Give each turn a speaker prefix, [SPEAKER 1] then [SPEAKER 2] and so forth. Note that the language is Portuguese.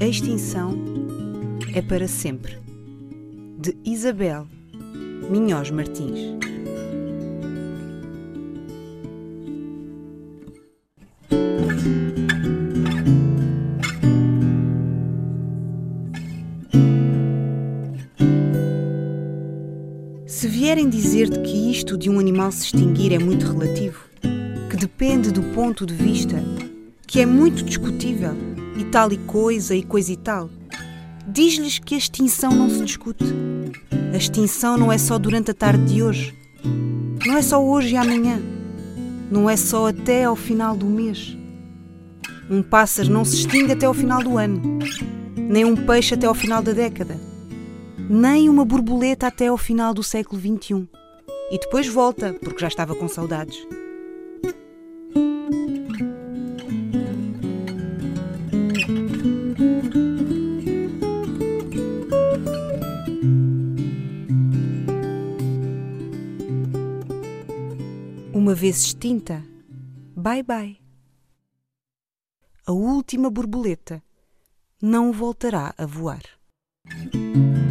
[SPEAKER 1] A extinção é para sempre. De Isabel Minhós Martins. Se vierem dizer-te que isto de um animal se extinguir é muito relativo, que depende do ponto de vista, que é muito discutível, e tal e coisa e coisa e tal, diz-lhes que a extinção não se discute. A extinção não é só durante a tarde de hoje, não é só hoje e amanhã, não é só até ao final do mês. Um pássaro não se extingue até ao final do ano, nem um peixe até ao final da década, nem uma borboleta até ao final do século XXI. E depois volta, porque já estava com saudades. Uma vez extinta, bye bye. A última borboleta não voltará a voar.